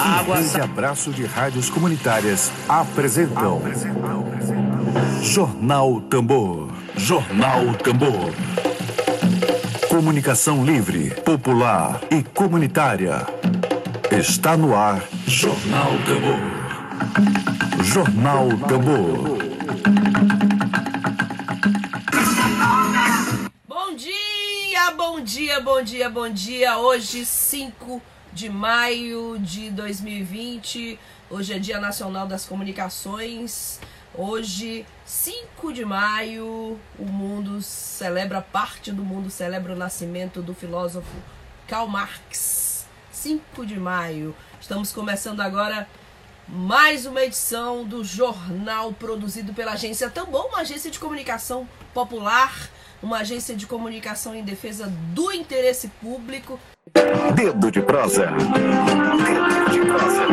Água. Esse abraço de rádios comunitárias apresentam. Jornal Tambor. Jornal Tambor. Comunicação livre, popular e comunitária. Está no ar. Jornal Tambor. Jornal Tambor. Bom dia, bom dia, bom dia, bom dia. Hoje, 5 de maio de 2020. Hoje é Dia Nacional das Comunicações. Hoje, 5 de maio, o mundo celebra, parte do mundo celebra o nascimento do filósofo Karl Marx. 5 de maio. Estamos começando agora mais uma edição do jornal produzido pela agência Tambor, uma agência de comunicação popular, uma agência de comunicação em defesa do interesse público. Dedo de prosa. Dedo de prosa.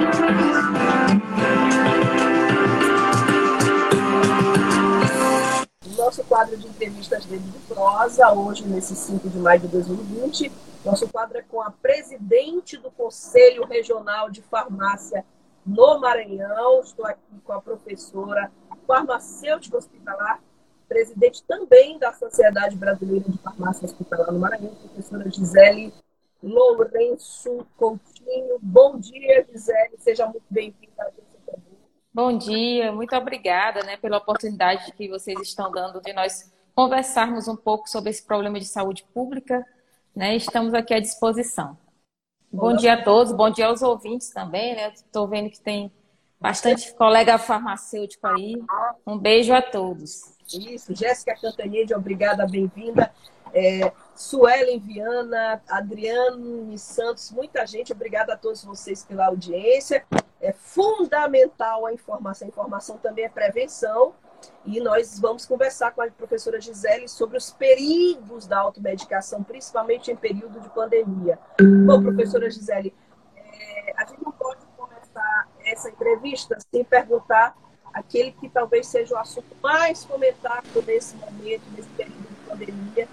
Nosso quadro de entrevistas Dedo de prosa, hoje, nesse 5 de maio de 2020. Nosso quadro é com a presidente do Conselho Regional de Farmácia no Maranhão. Estou aqui com a professora farmacêutica hospitalar, presidente também da Sociedade Brasileira de Farmácia Hospitalar no Maranhão, professora Gisele Lourenço Coutinho. Bom dia, Gisele. Seja muito bem-vinda à agência Tambor. Bom dia, muito obrigada né, pela oportunidade que vocês estão dando de nós conversarmos um pouco sobre esse problema de saúde pública. Né? Estamos aqui à disposição. Bom dia a todos, bom dia aos ouvintes também. Né? Estou vendo que tem bastante colega farmacêutico aí. Um beijo a todos. Isso, Jéssica Cantanhede, obrigada, bem-vinda. É, Suelen Viana, Adriano Santos, muita gente, obrigada a todos vocês pela audiência. É fundamental a informação, a informação também é prevenção. E nós vamos conversar com a professora Gisele sobre os perigos da automedicação, principalmente em período de pandemia. Bom, professora Gisele, é, a gente não pode começar essa entrevista sem perguntar aquele que talvez seja o assunto mais comentado nesse momento, nesse período de pandemia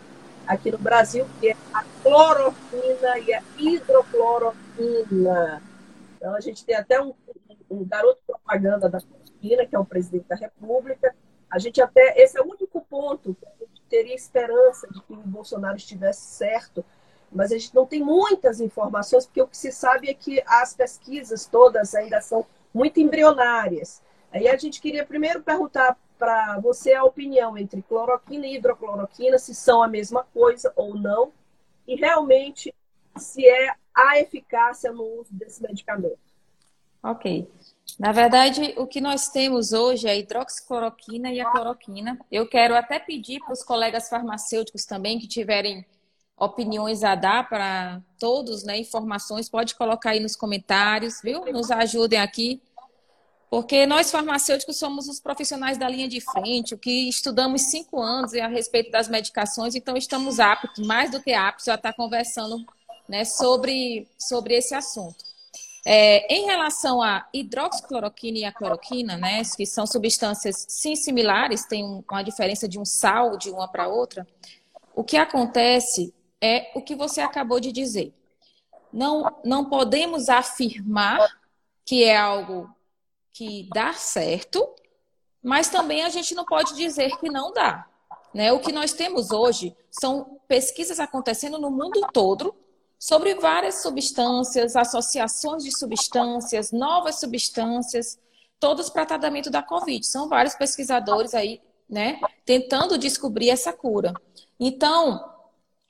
aqui no Brasil, que é a cloroquina e a hidrocloroquina. Então, a gente tem até um, um garoto propaganda da cloroquina, que é o presidente da República. A gente até, esse é o único ponto que a gente teria esperança de que o Bolsonaro estivesse certo, mas a gente não tem muitas informações, porque o que se sabe é que as pesquisas todas ainda são muito embrionárias. Aí a gente queria primeiro perguntar para você a opinião entre cloroquina e hidrocloroquina, se são a mesma coisa ou não, e realmente se é a eficácia no uso desse medicamento. Ok. Na verdade, o que nós temos hoje é a hidroxicloroquina e a cloroquina. Eu quero até pedir para os colegas farmacêuticos também que tiverem opiniões a dar para todos, né, informações, pode colocar aí nos comentários, viu? Nos ajudem aqui porque nós farmacêuticos somos os profissionais da linha de frente, o que estudamos cinco anos a respeito das medicações, então estamos aptos, mais do que aptos, a estar conversando né, sobre, sobre esse assunto. É, em relação à hidroxicloroquina e a cloroquina, né, que são substâncias sim similares, tem uma diferença de um sal de uma para outra, o que acontece é o que você acabou de dizer. Não, não podemos afirmar que é algo que dá certo, mas também a gente não pode dizer que não dá. Né? O que nós temos hoje são pesquisas acontecendo no mundo todo sobre várias substâncias, associações de substâncias, novas substâncias, todos para tratamento da Covid. São vários pesquisadores aí, né, tentando descobrir essa cura. Então,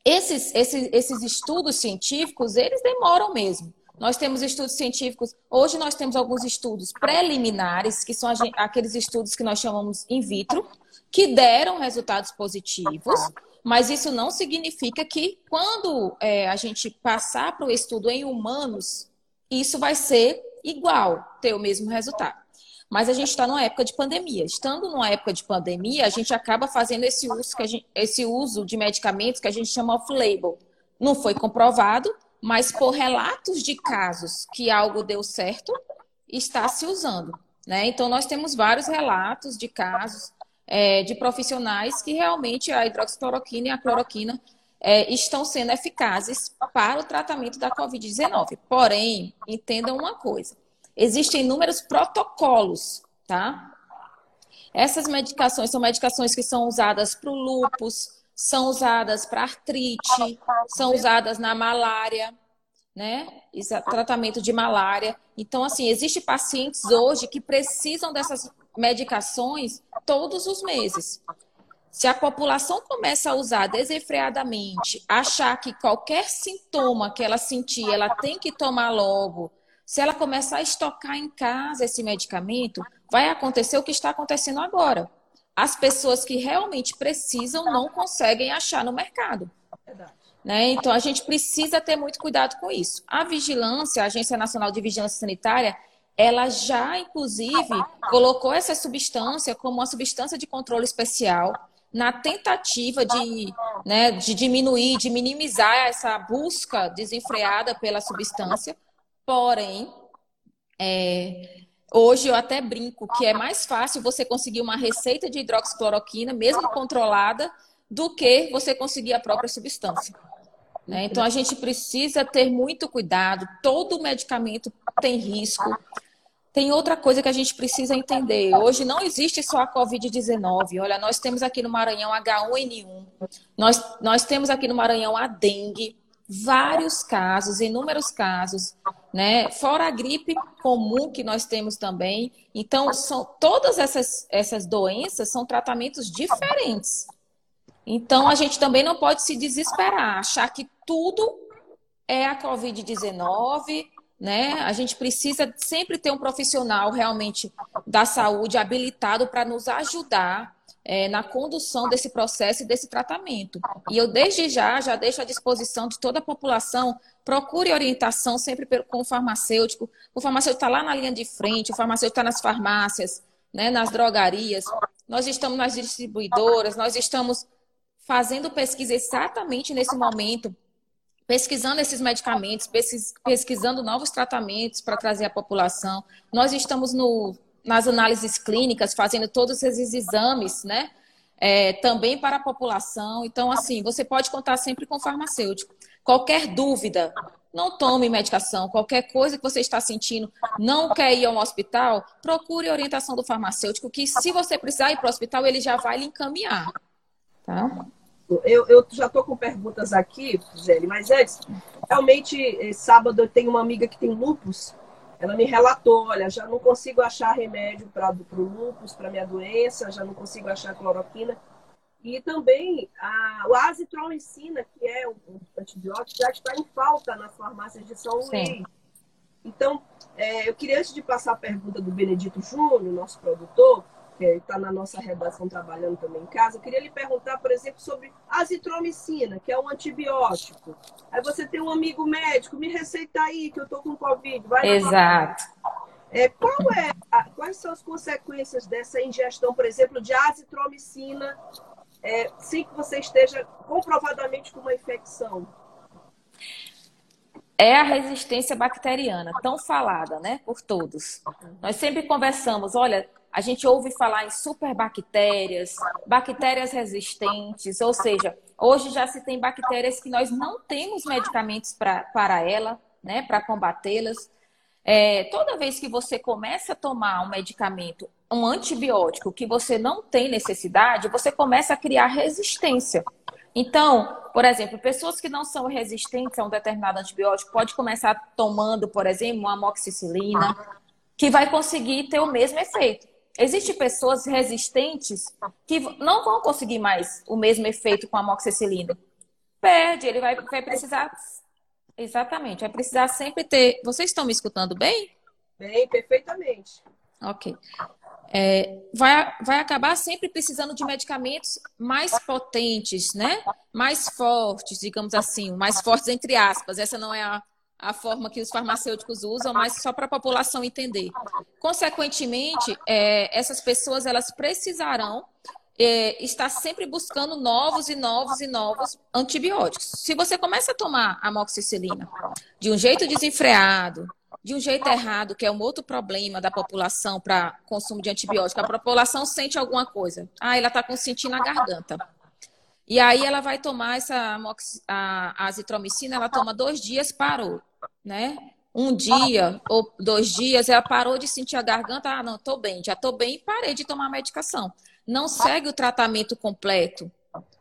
esses, esses, esses estudos científicos, eles demoram mesmo. Nós temos estudos científicos. Hoje nós temos alguns estudos preliminares, que são aqueles estudos que nós chamamos in vitro, que deram resultados positivos, mas isso não significa que quando é, a gente passar para o estudo em humanos, isso vai ser igual, ter o mesmo resultado. Mas a gente está numa época de pandemia. Estando numa época de pandemia, a gente acaba fazendo esse uso, que gente, esse uso de medicamentos que a gente chama off-label. Não foi comprovado, mas por relatos de casos que algo deu certo, está se usando. Né? Então, nós temos vários relatos de casos é, de profissionais que realmente a hidroxicloroquina e a cloroquina é, estão sendo eficazes para o tratamento da Covid-19. Porém, entendam uma coisa: existem inúmeros protocolos, tá? Essas medicações são medicações que são usadas para o lúpus, são usadas para artrite, são usadas na malária, né? Tratamento de malária. Então, assim, existem pacientes hoje que precisam dessas medicações todos os meses. Se a população começa a usar desenfreadamente, achar que qualquer sintoma que ela sentir, ela tem que tomar logo, se ela começar a estocar em casa esse medicamento, vai acontecer o que está acontecendo agora. As pessoas que realmente precisam não conseguem achar no mercado. Né? Então, a gente precisa ter muito cuidado com isso. A vigilância, a Agência Nacional de Vigilância Sanitária, ela já, inclusive, colocou essa substância como uma substância de controle especial na tentativa de, né, de diminuir, de minimizar essa busca desenfreada pela substância. Porém, é, hoje eu até brinco que é mais fácil você conseguir uma receita de hidroxicloroquina, mesmo controlada, do que você conseguir a própria substância. Né? Então a gente precisa ter muito cuidado. Todo medicamento tem risco. Tem outra coisa que a gente precisa entender. Hoje não existe só a Covid-19. Olha, nós temos aqui no Maranhão H1N1, nós, nós temos aqui no Maranhão a dengue, vários casos, inúmeros casos, né? Fora a gripe comum que nós temos também. Então, são, todas essas, essas doenças são tratamentos diferentes. Então, a gente também não pode se desesperar, achar que tudo é a Covid-19, né? A gente precisa sempre ter um profissional realmente da saúde habilitado para nos ajudar é, na condução desse processo e desse tratamento. E eu, desde já, já deixo à disposição de toda a população, procure orientação sempre com o farmacêutico. O farmacêutico está lá na linha de frente, o farmacêutico está nas farmácias, né, nas drogarias. Nós estamos nas distribuidoras, nós estamos fazendo pesquisa exatamente nesse momento, pesquisando esses medicamentos, pesquisando novos tratamentos para trazer à população. Nós estamos no nas análises clínicas, fazendo todos esses exames, né? É, também para a população. Então, assim, você pode contar sempre com o farmacêutico. Qualquer dúvida, não tome medicação. Qualquer coisa que você está sentindo, não quer ir ao hospital, procure orientação do farmacêutico, que se você precisar ir para o hospital, ele já vai lhe encaminhar. Tá? Eu, eu já estou com perguntas aqui, Gisele, mas antes, realmente, eh, sábado eu tenho uma amiga que tem lupus ela me relatou, olha, já não consigo achar remédio para o lúpus, para minha doença, já não consigo achar cloroquina. E também a, o azitromicina, que é um antibiótico, já está em falta nas farmácias de São Luís. Então, é, eu queria, antes de passar a pergunta do Benedito Júnior, nosso produtor, que está na nossa redação trabalhando também em casa, eu queria lhe perguntar, por exemplo, sobre azitromicina, que é um antibiótico. Aí você tem um amigo médico, me receita aí que eu estou com Covid. Vai Exato. É, qual é, a, quais são as consequências dessa ingestão, por exemplo, de azitromicina, é, sem que você esteja comprovadamente com uma infecção? é a resistência bacteriana, tão falada, né, por todos. Nós sempre conversamos, olha, a gente ouve falar em superbactérias, bactérias resistentes, ou seja, hoje já se tem bactérias que nós não temos medicamentos pra, para ela, né, para combatê-las. É, toda vez que você começa a tomar um medicamento, um antibiótico que você não tem necessidade, você começa a criar resistência. Então, por exemplo, pessoas que não são resistentes a um determinado antibiótico pode começar tomando, por exemplo, uma amoxicilina, que vai conseguir ter o mesmo efeito. Existem pessoas resistentes que não vão conseguir mais o mesmo efeito com a amoxicilina. Perde, ele vai, vai precisar. Exatamente, vai precisar sempre ter. Vocês estão me escutando bem? Bem, perfeitamente. Ok. É, vai, vai acabar sempre precisando de medicamentos mais potentes, né? Mais fortes, digamos assim, mais fortes entre aspas. Essa não é a, a forma que os farmacêuticos usam, mas só para a população entender. Consequentemente, é, essas pessoas elas precisarão é, estar sempre buscando novos e novos e novos antibióticos. Se você começa a tomar amoxicilina de um jeito desenfreado, de um jeito errado, que é um outro problema da população para consumo de antibiótico, a população sente alguma coisa. Ah, ela está com sentindo na garganta. E aí ela vai tomar essa a, azitromicina, ela toma dois dias, parou, né? Um dia ou dois dias, ela parou de sentir a garganta, ah, não, tô bem, já tô bem e parei de tomar medicação. Não segue o tratamento completo,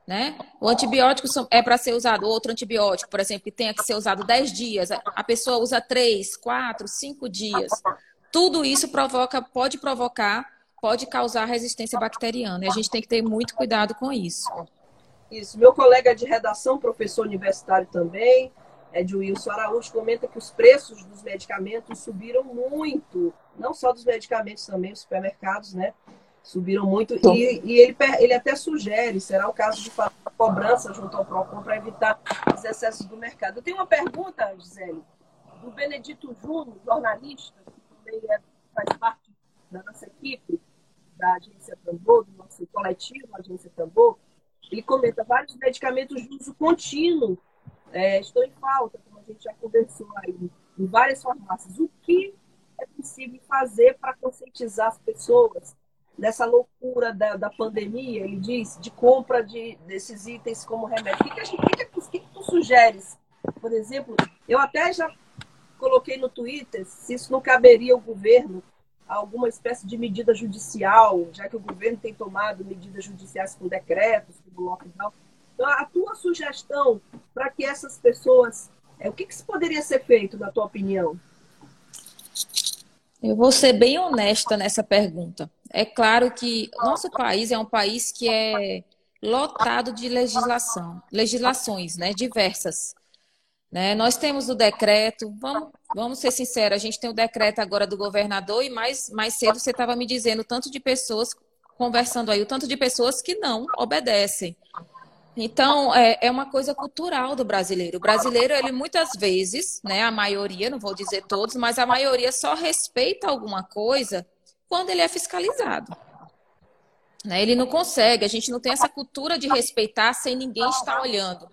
né? O antibiótico é para ser usado, outro antibiótico, por exemplo, que tenha que ser usado 10 dias, a pessoa usa 3, 4, 5 dias. Tudo isso provoca, pode provocar, pode causar resistência bacteriana. E a gente tem que ter muito cuidado com isso. Isso. Meu colega de redação, professor universitário também, é de Wilson Araújo, comenta que os preços dos medicamentos subiram muito. Não só dos medicamentos, também os supermercados, né? Subiram muito. E, e, ele, ele até sugere, será o caso de fazer cobrança junto ao PROCON para evitar os excessos do mercado. Eu tenho uma pergunta, Gisele, do Benedito Júnior, jornalista, que também é, faz parte da nossa equipe, da Agência Tambor, do nosso coletivo, Agência Tambor. Ele comenta vários medicamentos de uso contínuo é, estão em falta, como a gente já conversou aí, em várias farmácias. O que é possível fazer para conscientizar as pessoas dessa loucura da, da pandemia, ele diz, de compra de, desses itens como remédio? O que, que, gente, que, que, tu sugeres? Por exemplo, eu até já coloquei no Twitter se isso não caberia ao governo alguma espécie de medida judicial, já que o governo tem tomado medidas judiciais com decretos, como lockdown. Então, a tua sugestão para que essas pessoas. É, o que, que poderia ser feito, na tua opinião? Eu vou ser bem honesta nessa pergunta. É claro que nosso país é um país que é lotado de legislação, legislações, né, diversas. Né? Nós temos o decreto, vamos, vamos ser sinceros, a gente tem o decreto agora do governador e mais, mais cedo você estava me dizendo o tanto de pessoas conversando aí, o tanto de pessoas que não obedecem. Então, é, é uma coisa cultural do brasileiro. O brasileiro, ele muitas vezes, né, a maioria, não vou dizer todos, mas a maioria só respeita alguma coisa quando ele é fiscalizado. Né? Ele não consegue, a gente não tem essa cultura de respeitar sem ninguém estar olhando.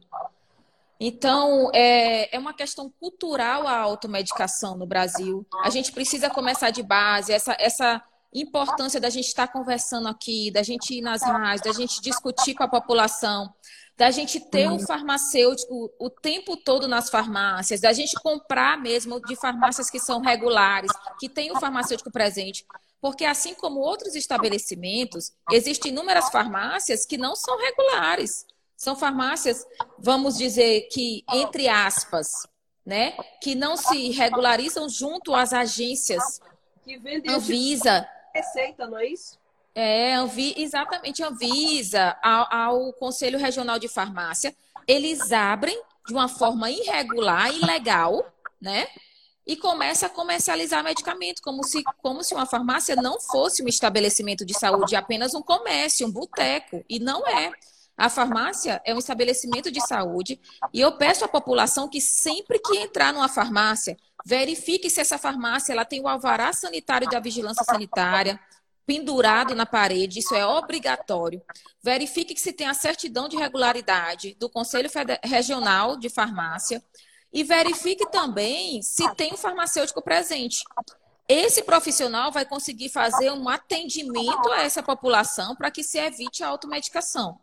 Então, é, é uma questão cultural a automedicação no Brasil. A gente precisa começar de base, essa, essa importância da gente estar conversando aqui, da gente ir nas rádios, da gente discutir com a população, da gente ter o farmacêutico o tempo todo nas farmácias, da gente comprar mesmo de farmácias que são regulares, que tem o farmacêutico presente. Porque assim como outros estabelecimentos, existem inúmeras farmácias que não são regulares. São farmácias, vamos dizer que, entre aspas, né, que não se regularizam junto às agências Anvisa. Receita, não é isso? É, Anvi, exatamente, Anvisa, ao, ao Conselho Regional de Farmácia, eles abrem de uma forma irregular, ilegal, né? E começa a comercializar medicamento, como se, como se uma farmácia não fosse um estabelecimento de saúde, apenas um comércio, um boteco. E não é. A farmácia é um estabelecimento de saúde e eu peço à população que sempre que entrar numa farmácia, verifique se essa farmácia ela tem o alvará sanitário da vigilância sanitária pendurado na parede, isso é obrigatório. Verifique que se tem a certidão de regularidade do Conselho Regional de Farmácia e verifique também se tem um farmacêutico presente. Esse profissional vai conseguir fazer um atendimento a essa população para que se evite a automedicação.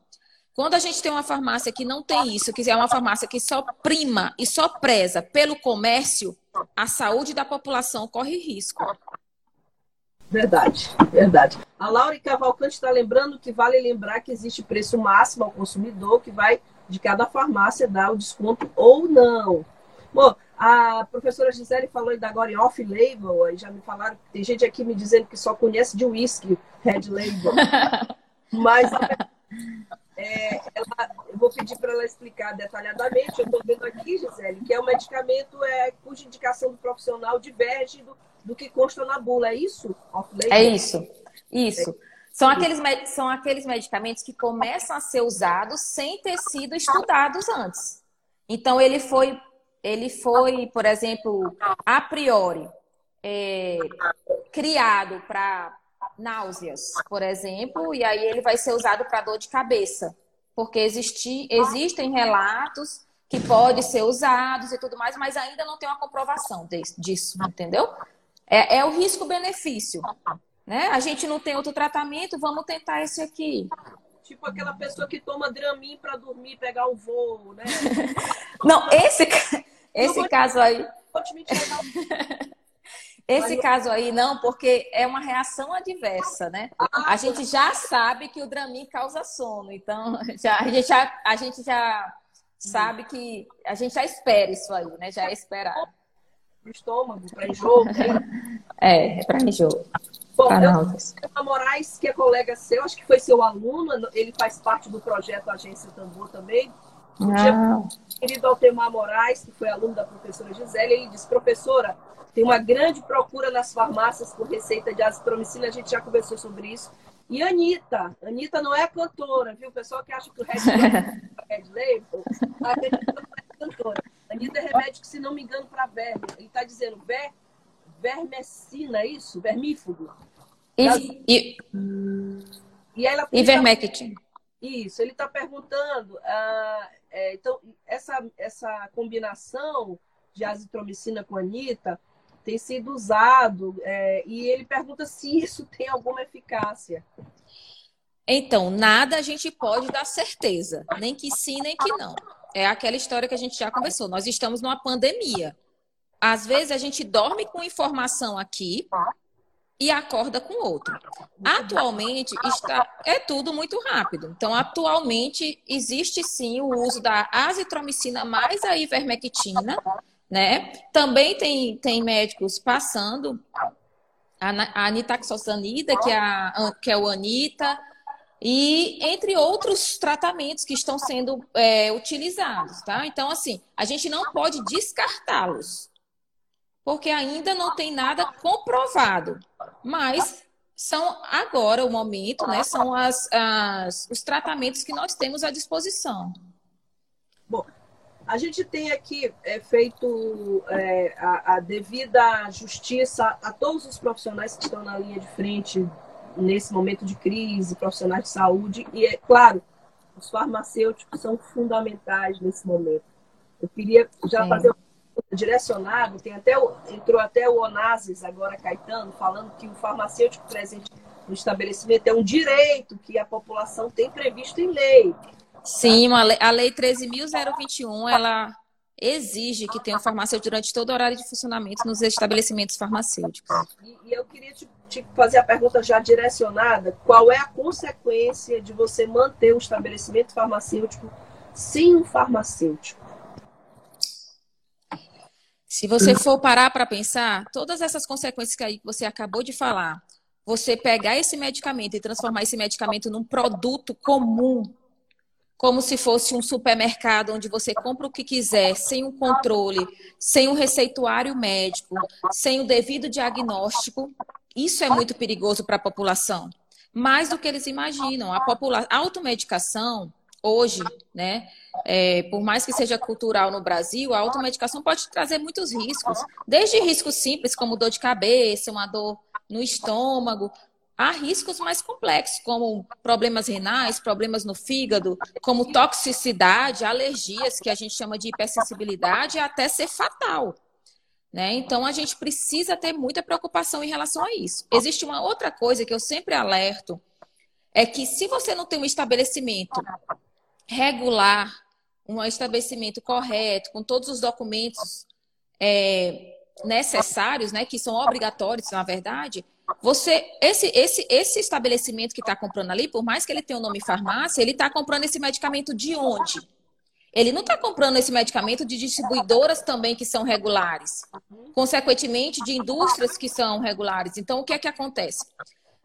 Quando a gente tem uma farmácia que não tem isso, que é uma farmácia que só prima e só preza pelo comércio, a saúde da população corre risco. Verdade, verdade. A Laura Cavalcante está lembrando que vale lembrar que existe preço máximo ao consumidor que vai de cada farmácia dar o desconto ou não. Bom, a professora Gisele falou ainda agora em off-label, aí já me falaram, tem gente aqui me dizendo que só conhece de whisky, red label. Mas é, ela, eu vou pedir para ela explicar detalhadamente. Eu estou vendo aqui, Gisele, que é um medicamento é, cuja indicação do profissional diverge do, do que consta na bula. É isso? É isso. Isso. São aqueles, são aqueles medicamentos que começam a ser usados sem ter sido estudados antes. Então, ele foi, ele foi por exemplo, a priori, é, criado para náuseas, por exemplo, e aí ele vai ser usado para dor de cabeça, porque existi, existem relatos que pode ser usados e tudo mais, mas ainda não tem uma comprovação disso, entendeu? É, é o risco-benefício, né? A gente não tem outro tratamento, vamos tentar esse aqui. Tipo aquela pessoa que toma Dramin para dormir, pegar o voo, né? Não, esse, esse caso aí. Esse caso aí não, porque é uma reação adversa, né? A gente já sabe que o Dramin causa sono, então já, a, gente já, a gente já sabe que a gente já espera isso aí, né? Já é esperado. Pro estômago, para enjoo. Né? É, é para enjoo. Bom, eu Moraes, que é colega seu, acho que foi seu aluno, ele faz parte do projeto Agência Tambor também. Um dia, querido Altemar Moraes, que foi aluno da professora Gisele, ele disse, professora, tem uma grande procura nas farmácias por receita de azitromicina, a gente já conversou sobre isso. E Anitta, Anitta não é cantora, viu? O pessoal que acha que o Red é Label, a Anitta não é cantora. Anitta é remédio que, se não me engano, para verme. Ele está dizendo ver, vermecina, é isso? Vermífugo. E, e, e, ela Ivermectin. Isso, ele está perguntando. Ah, é, então, essa, essa combinação de azitromicina com anita tem sido usado é, e ele pergunta se isso tem alguma eficácia. Então, nada a gente pode dar certeza, nem que sim, nem que não. É aquela história que a gente já conversou. Nós estamos numa pandemia. Às vezes a gente dorme com informação aqui, e acorda com outro. Atualmente está é tudo muito rápido. Então, atualmente existe sim o uso da azitromicina mais a ivermectina, né? Também tem, tem médicos passando a, a anitaxosanida, que é, a, que é o Anita, e entre outros tratamentos que estão sendo é, utilizados, tá? Então, assim, a gente não pode descartá-los porque ainda não tem nada comprovado. Mas são agora o momento, né? São as, as, os tratamentos que nós temos à disposição. Bom, a gente tem aqui é, feito é, a, a, devida justiça a todos os profissionais que estão na linha de frente nesse momento de crise, profissionais de saúde, e é claro, os farmacêuticos são fundamentais nesse momento. Eu queria já Sim. fazer direcionado, tem até o, entrou até o Onassis agora, Caetano, falando que o farmacêutico presente no estabelecimento é um direito que a população tem previsto em lei. Sim, a lei, a lei 13.021, ela exige que tenha um farmacêutico durante todo o horário de funcionamento nos estabelecimentos farmacêuticos. E, e eu queria te, te, fazer a pergunta já direcionada: qual é a consequência de você manter o estabelecimento farmacêutico sem um farmacêutico? Se você for parar para pensar, todas essas consequências que aí você acabou de falar, você pegar esse medicamento e transformar esse medicamento num produto comum, como se fosse um supermercado onde você compra o que quiser, sem um controle, sem um receituário médico, sem o devido diagnóstico, isso é muito perigoso para a população. Mais do que eles imaginam. A, popula... automedicação, hoje, né? É, por mais que seja cultural no Brasil, a automedicação pode trazer muitos riscos, desde riscos simples, como dor de cabeça, uma dor no estômago, há riscos mais complexos, como problemas renais, problemas no fígado, como toxicidade, alergias, que a gente chama de hipersensibilidade, até ser fatal. Né? Então, a gente precisa ter muita preocupação em relação a isso. Existe uma outra coisa que eu sempre alerto, é que se você não tem um estabelecimento regular, um estabelecimento correto, com todos os documentos é, necessários, né, que são obrigatórios, na verdade, você esse esse esse estabelecimento que está comprando ali, por mais que ele tenha o nome farmácia, ele está comprando esse medicamento de onde? Ele não está comprando esse medicamento de distribuidoras também que são regulares, consequentemente de indústrias que são regulares. Então, o que é que acontece?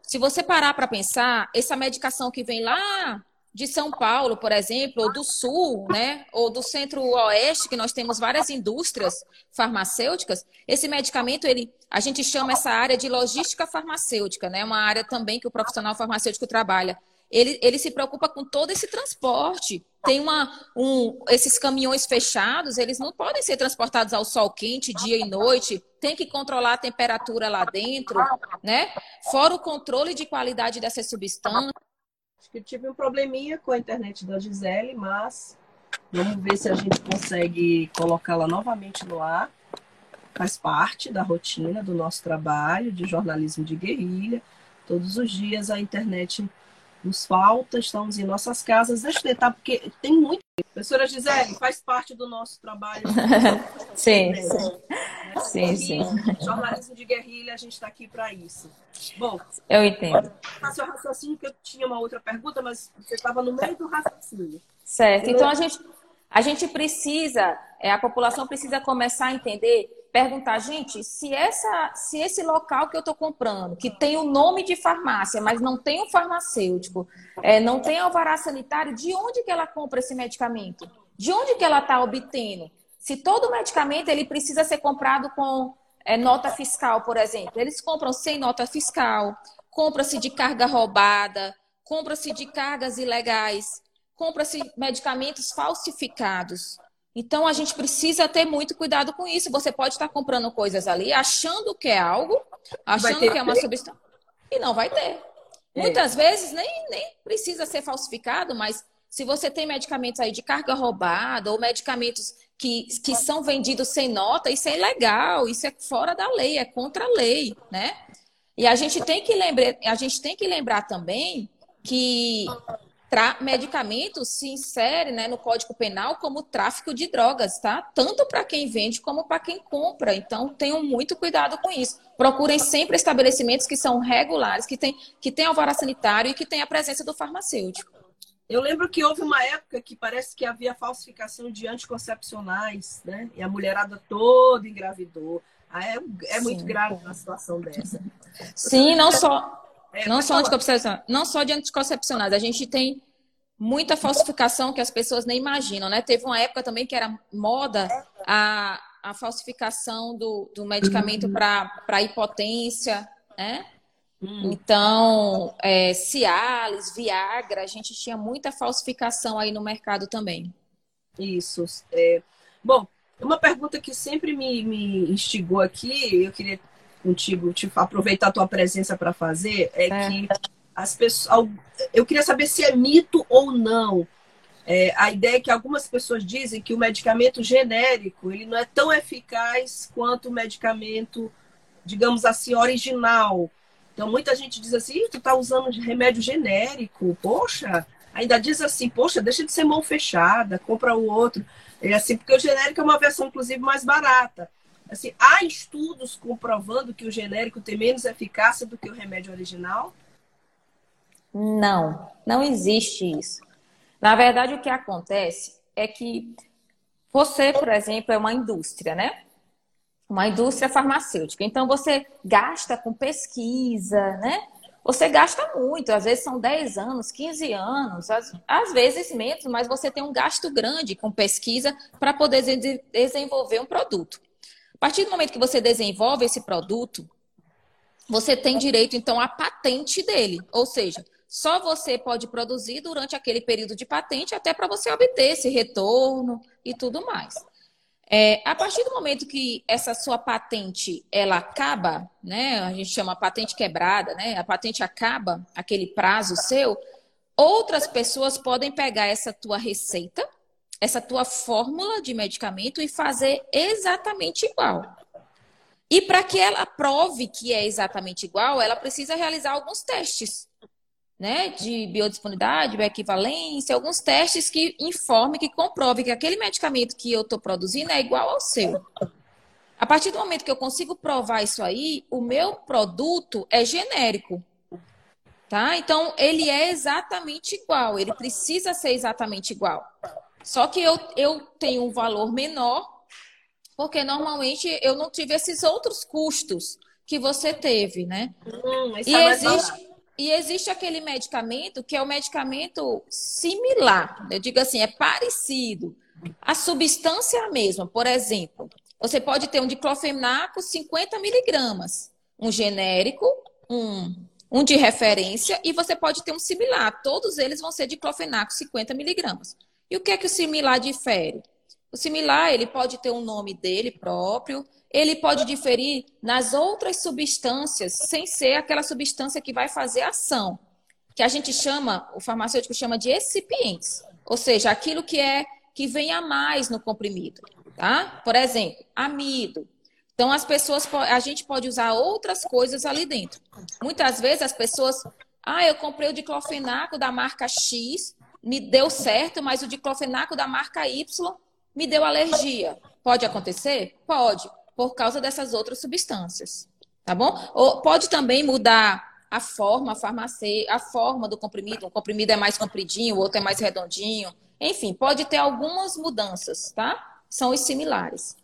Se você parar para pensar, essa medicação que vem lá de São Paulo, por exemplo, ou do Sul, né, ou do Centro-Oeste, que nós temos várias indústrias farmacêuticas, esse medicamento, ele, a gente chama essa área de logística farmacêutica, né, uma área também que o profissional farmacêutico trabalha. Ele, ele se preocupa com todo esse transporte. Tem uma, um, esses caminhões fechados, eles não podem ser transportados ao sol quente, dia e noite. Tem que controlar a temperatura lá dentro, né? Fora o controle de qualidade dessas substâncias que tive um probleminha com a internet da Gisele, mas vamos ver se a gente consegue colocá-la novamente no ar. Faz parte da rotina do nosso trabalho de jornalismo de guerrilha. Todos os dias a internet nos falta, estamos em nossas casas. Deixa eu tentar, porque tem muito. Professora Gisele, faz parte do nosso trabalho. sim, sim. Né? sim, sim. Jornalismo de guerrilha, a gente está aqui para isso. Bom, eu entendo. O raciocínio, que eu tinha uma outra pergunta, mas você estava no meio do raciocínio. Certo. Então a gente, a gente precisa, é, a população precisa começar a entender perguntar, gente, se, essa, se esse local que eu estou comprando, que tem o nome de farmácia, mas não tem o farmacêutico, é, não tem alvará sanitário, de onde que ela compra esse medicamento? De onde que ela está obtendo? Se todo medicamento ele precisa ser comprado com é, nota fiscal, por exemplo, eles compram sem nota fiscal, compra-se de carga roubada, compra-se de cargas ilegais, compra-se medicamentos falsificados. Então a gente precisa ter muito cuidado com isso. Você pode estar comprando coisas ali, achando que é algo, achando que é uma substância, e não vai ter. É. Muitas vezes nem, nem precisa ser falsificado, mas se você tem medicamentos aí de carga roubada ou medicamentos que, que são vendidos sem nota, isso é ilegal, isso é fora da lei, é contra a lei, né? E a gente tem que lembrar, a gente tem que lembrar também que medicamento se insere né, no Código Penal como tráfico de drogas, tá? Tanto para quem vende como para quem compra. Então, tenham muito cuidado com isso. Procurem sempre estabelecimentos que são regulares, que têm que alvará sanitário e que tem a presença do farmacêutico. Eu lembro que houve uma época que parece que havia falsificação de anticoncepcionais, né? E a mulherada toda engravidou. Ah, é, é muito grave uma situação dessa. Sim, não só é, não, só não só de anticoncepcionais. A gente tem muita falsificação que as pessoas nem imaginam, né? Teve uma época também que era moda a, a falsificação do, do medicamento para hipotência, né? Hum. Então, é, Cialis, Viagra, a gente tinha muita falsificação aí no mercado também. Isso. É... Bom, uma pergunta que sempre me, me instigou aqui, eu queria contigo, te aproveitar a tua presença para fazer, é, é, que as pessoas. Eu queria saber se é mito ou não. É, a ideia é que algumas pessoas dizem que o medicamento genérico ele não é tão eficaz quanto o medicamento, digamos assim, original. Então muita gente diz assim, tu tá usando remédio genérico, poxa, ainda diz assim, poxa, deixa de ser mão fechada, compra o outro. É assim, porque o genérico é uma versão, inclusive, mais barata. Assim, há estudos comprovando que o genérico tem menos eficácia do que o remédio original? Não, não existe isso. Na verdade, o que acontece é que você, por exemplo, é uma indústria, né? Uma indústria farmacêutica. Então, você gasta com pesquisa, né? Você gasta muito, às vezes são 10 anos, 15 anos, às, às vezes menos, mas você tem um gasto grande com pesquisa para poder desenvolver um produto. A partir do momento que você desenvolve esse produto, você tem direito, então, à patente dele. Ou seja, só você pode produzir durante aquele período de patente, até para você obter esse retorno e tudo mais. É, a partir do momento que essa sua patente ela acaba, né? A gente chama patente quebrada, né? A patente acaba, aquele prazo seu, outras pessoas podem pegar essa tua receita essa tua fórmula de medicamento e fazer exatamente igual. E para que ela prove que é exatamente igual, ela precisa realizar alguns testes, né? De biodisponibilidade, bioequivalência, alguns testes que informem, que comprovem que aquele medicamento que eu estou produzindo é igual ao seu. A partir do momento que eu consigo provar isso aí, o meu produto é genérico. Tá? Então, ele é exatamente igual, ele precisa ser exatamente igual. Só que eu, eu tenho um valor menor, porque normalmente eu não tive esses outros custos que você teve, né? Hum, e, é existe, e existe aquele medicamento que é o um medicamento similar, eu digo assim, é parecido. A substância é a mesma, por exemplo, você pode ter um diclofenaco 50 miligramas, um genérico, um, um de referência, e você pode ter um similar. Todos eles vão ser diclofenaco 50 miligramas. E o que é que o similar difere? O similar, ele pode ter um nome dele próprio, ele pode diferir nas outras substâncias, sem ser aquela substância que vai fazer ação, que a gente chama, o farmacêutico chama de excipientes, ou seja, aquilo que é que vem a mais no comprimido, tá? Por exemplo, amido. Então as pessoas, a gente pode usar outras coisas ali dentro. Muitas vezes as pessoas Ah, eu comprei o diclofenaco da marca X, me deu certo, mas o diclofenaco da marca Y me deu alergia. Pode acontecer? Pode, por causa dessas outras substâncias. Tá bom? Ou pode também mudar a forma, a farmácia, a forma do comprimido. Um comprimido é mais compridinho, o outro é mais redondinho. Enfim, pode ter algumas mudanças, tá? São os similares.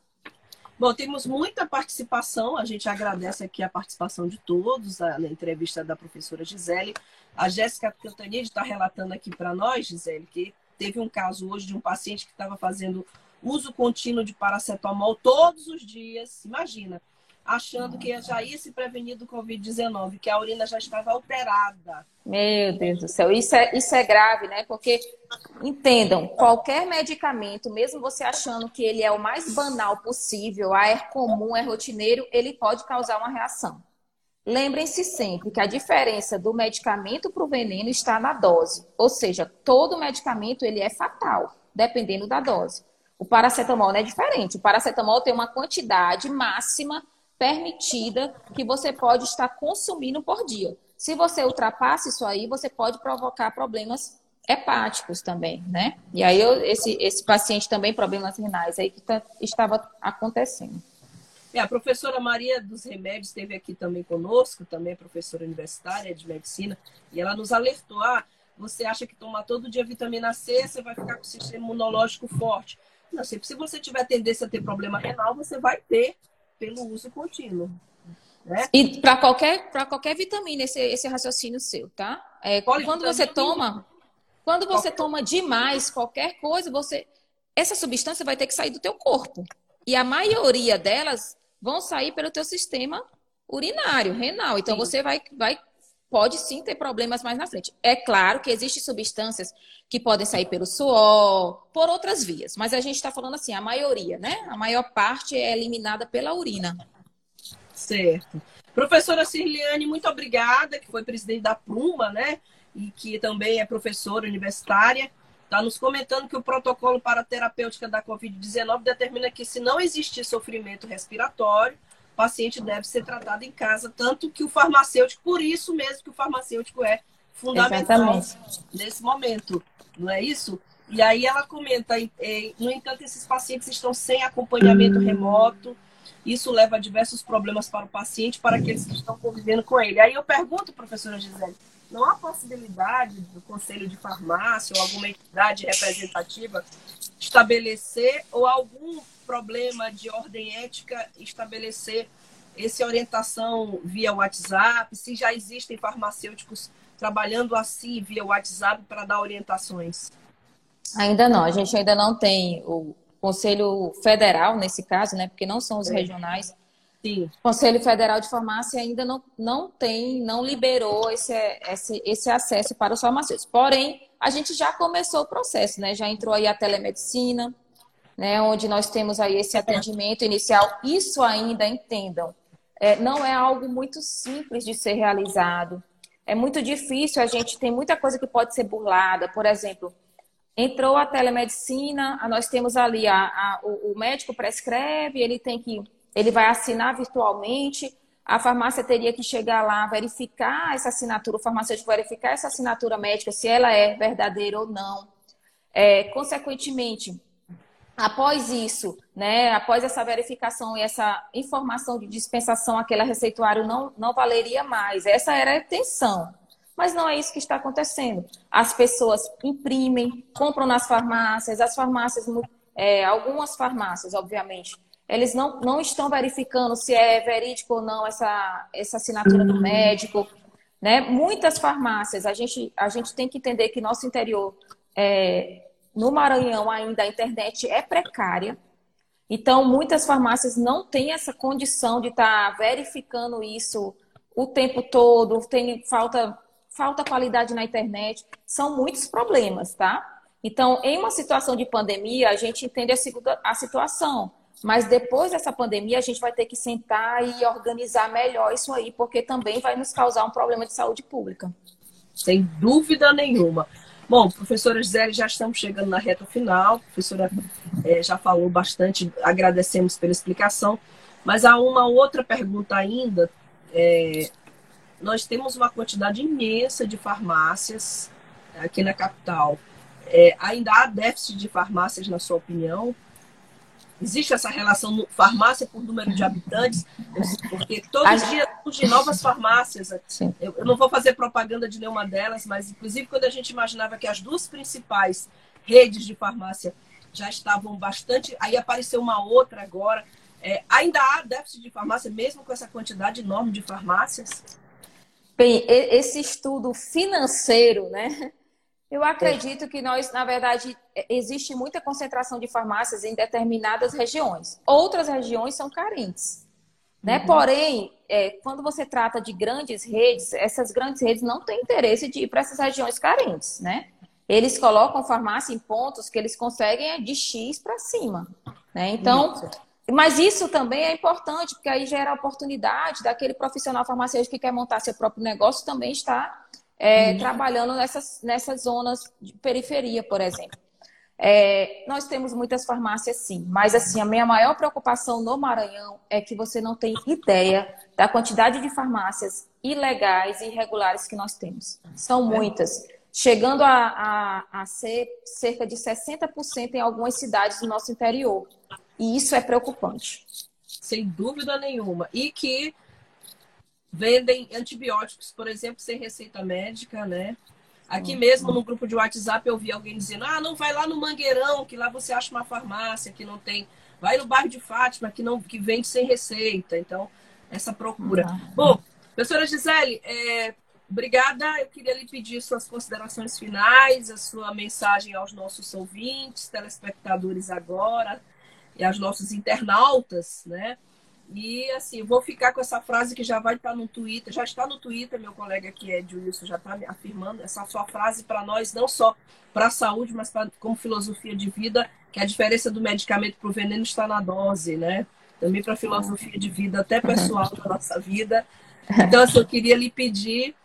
Bom, temos muita participação, a gente agradece aqui a participação de todos na entrevista da professora Gisele. A Jéssica Cantanide está relatando aqui para nós, Gisele, que teve um caso hoje de um paciente que estava fazendo uso contínuo de paracetamol todos os dias. Imagina, achando que já ia se prevenir do Covid-19, que a urina já estava alterada. Meu Deus do céu, isso é, isso é grave, né? Porque, entendam, qualquer medicamento, mesmo você achando que ele é o mais banal possível, ah, é comum, é rotineiro, ele pode causar uma reação. Lembrem-se sempre que a diferença do medicamento para o veneno está na dose. Ou seja, todo medicamento ele é fatal, dependendo da dose. O paracetamol é diferente. O paracetamol tem uma quantidade máxima permitida que você pode estar consumindo por dia. Se você ultrapassa isso aí, você pode provocar problemas hepáticos também, né? E aí eu, esse, esse paciente também problemas renais aí que tá, estava acontecendo. É, a professora Maria dos Remédios esteve aqui também conosco, também é professora universitária de medicina, e ela nos alertou: ah, você acha que tomar todo dia vitamina C, você vai ficar com o sistema imunológico forte. Não, se você tiver tendência a ter problema renal, você vai ter pelo uso contínuo. Né? E para qualquer, qualquer vitamina, esse, esse raciocínio seu, tá? É, quando você toma, quando você toma demais qualquer coisa, você essa substância vai ter que sair do teu corpo. E a maioria delas vão sair pelo teu sistema urinário, renal. Então sim. você vai, vai pode sim ter problemas mais na frente. É claro que existem substâncias que podem sair pelo suor, por outras vias, mas a gente está falando assim, a maioria, né? A maior parte é eliminada pela urina. Certo. Professora Cirliane, muito obrigada, que foi presidente da Pluma, né? E que também é professora universitária. Está nos comentando que o protocolo para a terapêutica da Covid-19 determina que, se não existir sofrimento respiratório, paciente deve ser tratado em casa, tanto que o farmacêutico, por isso mesmo que o farmacêutico é fundamental Exatamente. nesse momento, não é isso? E aí ela comenta, no entanto, esses pacientes estão sem acompanhamento remoto, isso leva a diversos problemas para o paciente, para aqueles que estão convivendo com ele. Aí eu pergunto, professora Gisele, não há possibilidade do Conselho de Farmácia ou alguma entidade representativa estabelecer ou algum problema de ordem ética estabelecer essa orientação via WhatsApp, se já existem farmacêuticos trabalhando assim via WhatsApp para dar orientações? Ainda não, a gente ainda não tem o Conselho Federal nesse caso, né? Porque não são os é. regionais. Sim. O Conselho Federal de Farmácia ainda não, não tem, não liberou esse, esse, esse acesso para os farmacêuticos. Porém, a gente já começou o processo, né? Já entrou aí a telemedicina, né, onde nós temos aí esse atendimento inicial. Isso ainda, entendam, é, não é algo muito simples de ser realizado. É muito difícil, a gente tem muita coisa que pode ser burlada. Por exemplo, entrou a telemedicina, nós temos ali a, a o, o médico prescreve, ele tem que, ele vai assinar virtualmente, a farmácia teria que chegar lá, verificar essa assinatura, o farmacêutico verificar essa assinatura médica, se ela é verdadeira ou não. É, consequentemente, Após isso, né, após essa verificação e essa informação de dispensação, aquele receituário não, não valeria mais. Essa era a intenção. Mas não é isso que está acontecendo. As pessoas imprimem, compram nas farmácias, as farmácias, é, algumas farmácias, obviamente, eles não, não estão verificando se é verídico ou não essa, essa assinatura do médico. Né? Muitas farmácias, a gente, a gente tem que entender que nosso interior é, no Maranhão ainda a internet é precária. Então, muitas farmácias não têm essa condição de estar tá verificando isso o tempo todo, tem falta, falta qualidade na internet. São muitos problemas, tá? Então, em uma situação de pandemia, a gente entende a, a situação. Mas depois dessa pandemia, a gente vai ter que sentar e organizar melhor isso aí, porque também vai nos causar um problema de saúde pública. Sem dúvida nenhuma. Bom, professora Gisele, já estamos chegando na reta final. A professora é, já falou bastante, agradecemos pela explicação. Mas há uma outra pergunta ainda, é, nós temos uma quantidade imensa de farmácias aqui na capital. É, ainda há déficit de farmácias, na sua opinião? Existe essa relação farmácia por número de habitantes? Porque todos os dias surgem novas farmácias. Eu, eu, não vou fazer propaganda de nenhuma delas, mas inclusive quando a gente imaginava que as duas principais redes de farmácia já estavam bastante. Aí apareceu uma outra agora. É, ainda há déficit de farmácia, mesmo com essa quantidade enorme de farmácias? Bem, esse estudo financeiro, né? Eu acredito que nós, na verdade, é, existe muita concentração de farmácias em determinadas regiões. Outras regiões são carentes. Né? Uhum. Porém, é, quando você trata de grandes redes, essas grandes redes não têm interesse de ir para essas regiões carentes. Né? Eles colocam farmácia em pontos que eles conseguem de X para cima. Né? Então, isso. mas isso também é importante, porque aí gera a oportunidade daquele profissional farmacêutico que quer montar seu próprio negócio também estar é, uhum. trabalhando nessas, nessas zonas de periferia, por exemplo. É, nós temos muitas farmácias, sim, mas assim a minha maior preocupação no Maranhão é que você não tem ideia da quantidade de farmácias ilegais e irregulares que nós temos. São muitas, chegando a, a, a ser cerca de 60% em algumas cidades do nosso interior. E isso é preocupante. Sem dúvida nenhuma. E que vendem antibióticos, por exemplo, sem receita médica, né? Aqui uhum. mesmo no grupo de WhatsApp eu vi alguém dizendo: ah, não vai lá no Mangueirão, que lá você acha uma farmácia que não tem. Vai no bairro de Fátima, que não que vende sem receita. Então, essa procura. Uhum. Bom, professora Gisele, é, obrigada. Eu queria lhe pedir suas considerações finais, a sua mensagem aos nossos ouvintes, telespectadores agora e aos nossos internautas, né? E assim, vou ficar com essa frase que já vai estar no Twitter, já está no Twitter, meu colega aqui é Wilson já está afirmando essa sua frase para nós, não só para a saúde, mas pra, como filosofia de vida, que a diferença do medicamento para o veneno está na dose, né? Também para a filosofia de vida, até pessoal da nossa vida. Então, assim, eu queria lhe pedir,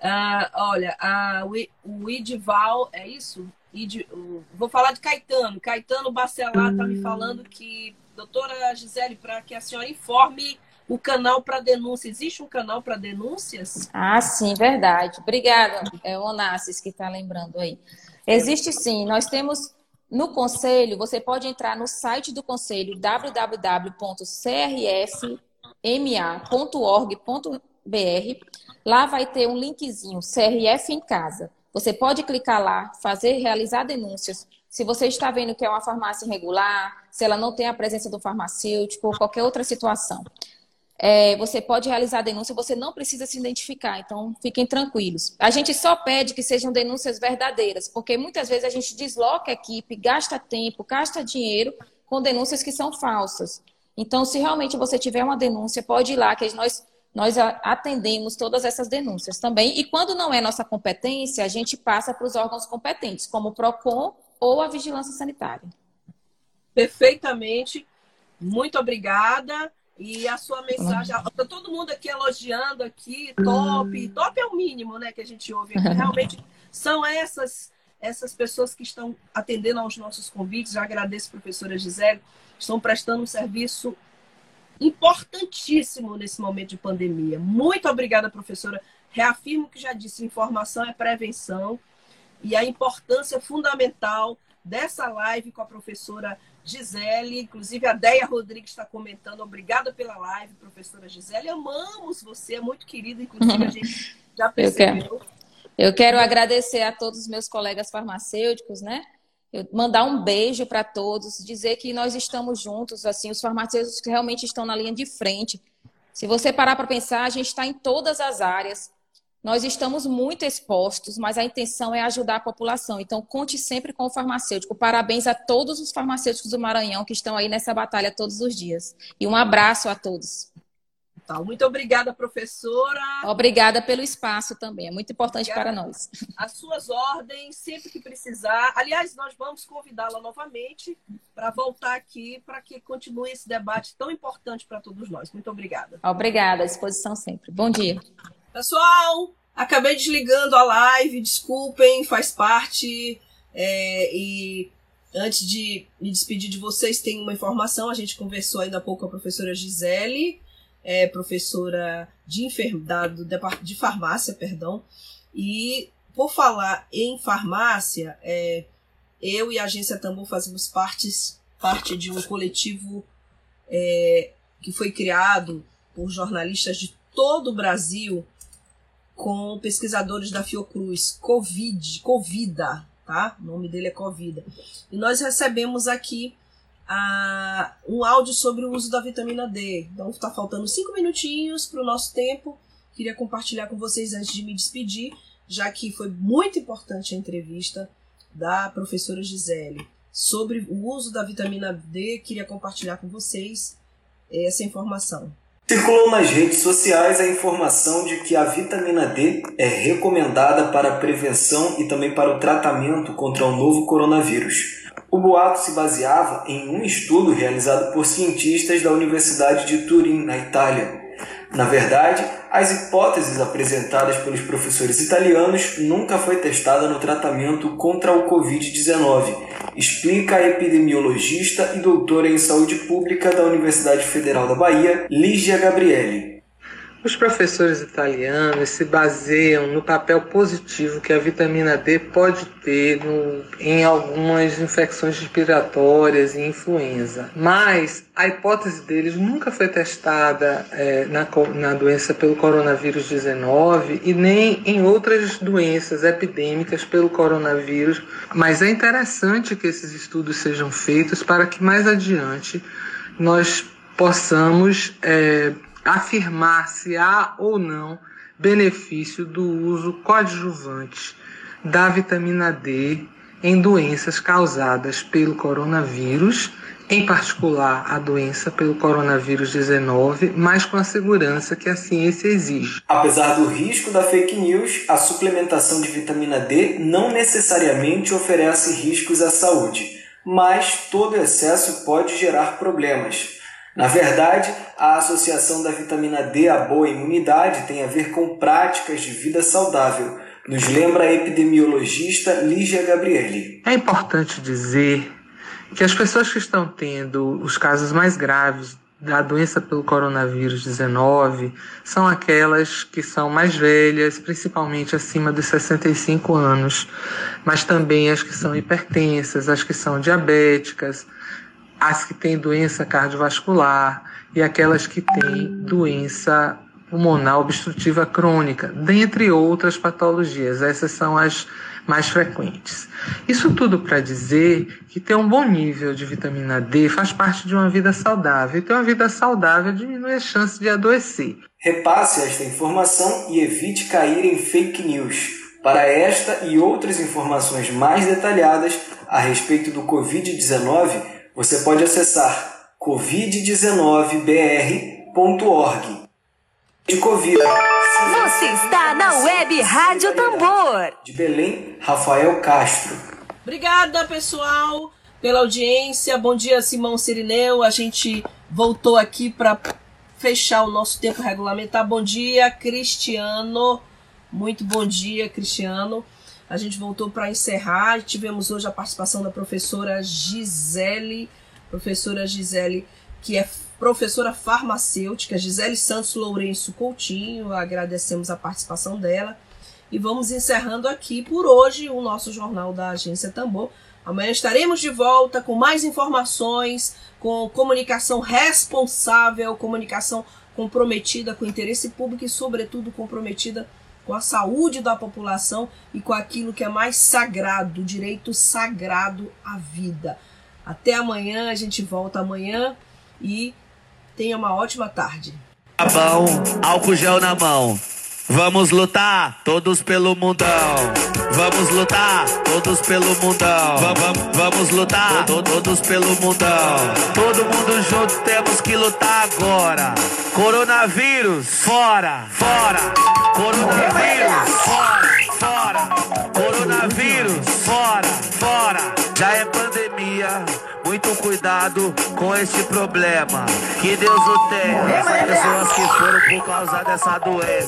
uh, olha, a, o Idival, é isso? Id, vou falar de Caetano. Caetano Bacelar está me falando que doutora Gisele, para que a senhora informe o canal para denúncia. Existe um canal para denúncias? Ah, sim, verdade. Obrigada, é o Onassis que está lembrando aí. Existe sim. Nós temos no Conselho, você pode entrar no site do Conselho www.crsma.org.br. Lá vai ter um linkzinho CRF em casa. Você pode clicar lá, fazer, realizar denúncias se você está vendo que é uma farmácia irregular, se ela não tem a presença do farmacêutico ou qualquer outra situação. É, você pode realizar denúncia, você não precisa se identificar, então fiquem tranquilos. A gente só pede que sejam denúncias verdadeiras, porque muitas vezes a gente desloca a equipe, gasta tempo, gasta dinheiro com denúncias que são falsas. Então, se realmente você tiver uma denúncia, pode ir lá, que nós, nós atendemos todas essas denúncias também. E quando não é nossa competência, a gente passa para os órgãos competentes, como o PROCON ou a vigilância sanitária. Perfeitamente. Muito obrigada. E a sua mensagem, tá todo mundo aqui elogiando aqui, top. Top é o mínimo, né, que a gente ouve aqui. Realmente são essas essas pessoas que estão atendendo aos nossos convites. Já agradeço, professora Gisele, estão prestando um serviço importantíssimo nesse momento de pandemia. Muito obrigada, professora. Reafirmo que já disse, informação é prevenção e a importância fundamental dessa live com a professora Gisele. Inclusive, a Deia Rodrigues está comentando. Obrigada pela live, professora Gisele. Amamos você, é muito querida, inclusive a gente já percebeu. Eu quero, eu quero agradecer a todos os meus colegas farmacêuticos, né? Mandar um beijo para todos, dizer que nós estamos juntos, assim, os farmacêuticos que realmente estão na linha de frente. Se você parar para pensar, a gente está em todas as áreas. Nós estamos muito expostos, mas a intenção é ajudar a população. Então, conte sempre com o farmacêutico. Parabéns a todos os farmacêuticos do Maranhão que estão aí nessa batalha todos os dias. E um abraço a todos. Tá, muito obrigada, professora. Obrigada pelo espaço também. É muito importante obrigada. para nós. As suas ordens, sempre que precisar. Aliás, nós vamos convidá-la novamente para voltar aqui para que continue esse debate tão importante para todos nós. Muito obrigada. Obrigada, à disposição sempre. Bom dia. Pessoal, acabei desligando a live, desculpem, faz parte. É, e antes de me despedir de vocês, tem uma informação. A gente conversou ainda há pouco com a professora Gisele. É professora de enfermidade, de farmácia, perdão, e por falar em farmácia, é, eu e a Agência Tambor fazemos partes, parte de um coletivo é, que foi criado por jornalistas de todo o Brasil com pesquisadores da Fiocruz, Covid, Covida, tá? O nome dele é Covida. E nós recebemos aqui a, um áudio sobre o uso da vitamina D. Então está faltando cinco minutinhos para o nosso tempo. Queria compartilhar com vocês antes de me despedir, já que foi muito importante a entrevista da professora Gisele sobre o uso da vitamina D. Queria compartilhar com vocês essa informação. Circulou nas redes sociais a informação de que a vitamina D é recomendada para a prevenção e também para o tratamento contra o novo coronavírus. O boato se baseava em um estudo realizado por cientistas da Universidade de Turim, na Itália. Na verdade, as hipóteses apresentadas pelos professores italianos nunca foi testada no tratamento contra o Covid-19, explica a epidemiologista e doutora em saúde pública da Universidade Federal da Bahia, Lígia Gabrielli. Os professores italianos se baseiam no papel positivo que a vitamina D pode ter no, em algumas infecções respiratórias e influenza, mas a hipótese deles nunca foi testada é, na, na doença pelo coronavírus 19 e nem em outras doenças epidêmicas pelo coronavírus. Mas é interessante que esses estudos sejam feitos para que mais adiante nós possamos é, afirmar se há ou não benefício do uso coadjuvante da vitamina D em doenças causadas pelo coronavírus, em particular a doença pelo coronavírus 19, mas com a segurança que a ciência exige. Apesar do risco da fake news, a suplementação de vitamina D não necessariamente oferece riscos à saúde, mas todo excesso pode gerar problemas. Na verdade, a associação da vitamina D à boa imunidade tem a ver com práticas de vida saudável, nos lembra a epidemiologista Lígia Gabrielli. É importante dizer que as pessoas que estão tendo os casos mais graves da doença pelo coronavírus 19 são aquelas que são mais velhas, principalmente acima dos 65 anos, mas também as que são hipertensas, as que são diabéticas, as que têm doença cardiovascular e aquelas que têm doença pulmonar obstrutiva crônica, dentre outras patologias. Essas são as mais frequentes. Isso tudo para dizer que ter um bom nível de vitamina D faz parte de uma vida saudável. E ter uma vida saudável diminui a chance de adoecer. Repasse esta informação e evite cair em fake news. Para esta e outras informações mais detalhadas a respeito do Covid-19, você pode acessar covid19br.org. De Covid. Você está na Web Rádio Tambor. De Belém, Rafael Castro. Obrigada, pessoal, pela audiência. Bom dia, Simão Sirineu. A gente voltou aqui para fechar o nosso tempo regulamentar. Bom dia, Cristiano. Muito bom dia, Cristiano. A gente voltou para encerrar. Tivemos hoje a participação da professora Gisele, professora Gisele, que é professora farmacêutica, Gisele Santos Lourenço Coutinho. Agradecemos a participação dela. E vamos encerrando aqui por hoje o nosso jornal da Agência Tambor. Amanhã estaremos de volta com mais informações, com comunicação responsável, comunicação comprometida com o interesse público e, sobretudo, comprometida com com a saúde da população e com aquilo que é mais sagrado, o direito sagrado à vida. Até amanhã, a gente volta amanhã e tenha uma ótima tarde. Tá bom, álcool gel na mão. Vamos lutar, todos pelo mundão. Vamos lutar, todos pelo mundão. Vamos, lutar, to, todos pelo mundão. Todo mundo junto, temos que lutar agora. Coronavírus, fora, fora. Coronavírus, fora, fora. Coronavírus, fora, fora. Já é pandemia. Muito cuidado com este problema. Que Deus o tenha. Pessoas que foram por causa dessa doença.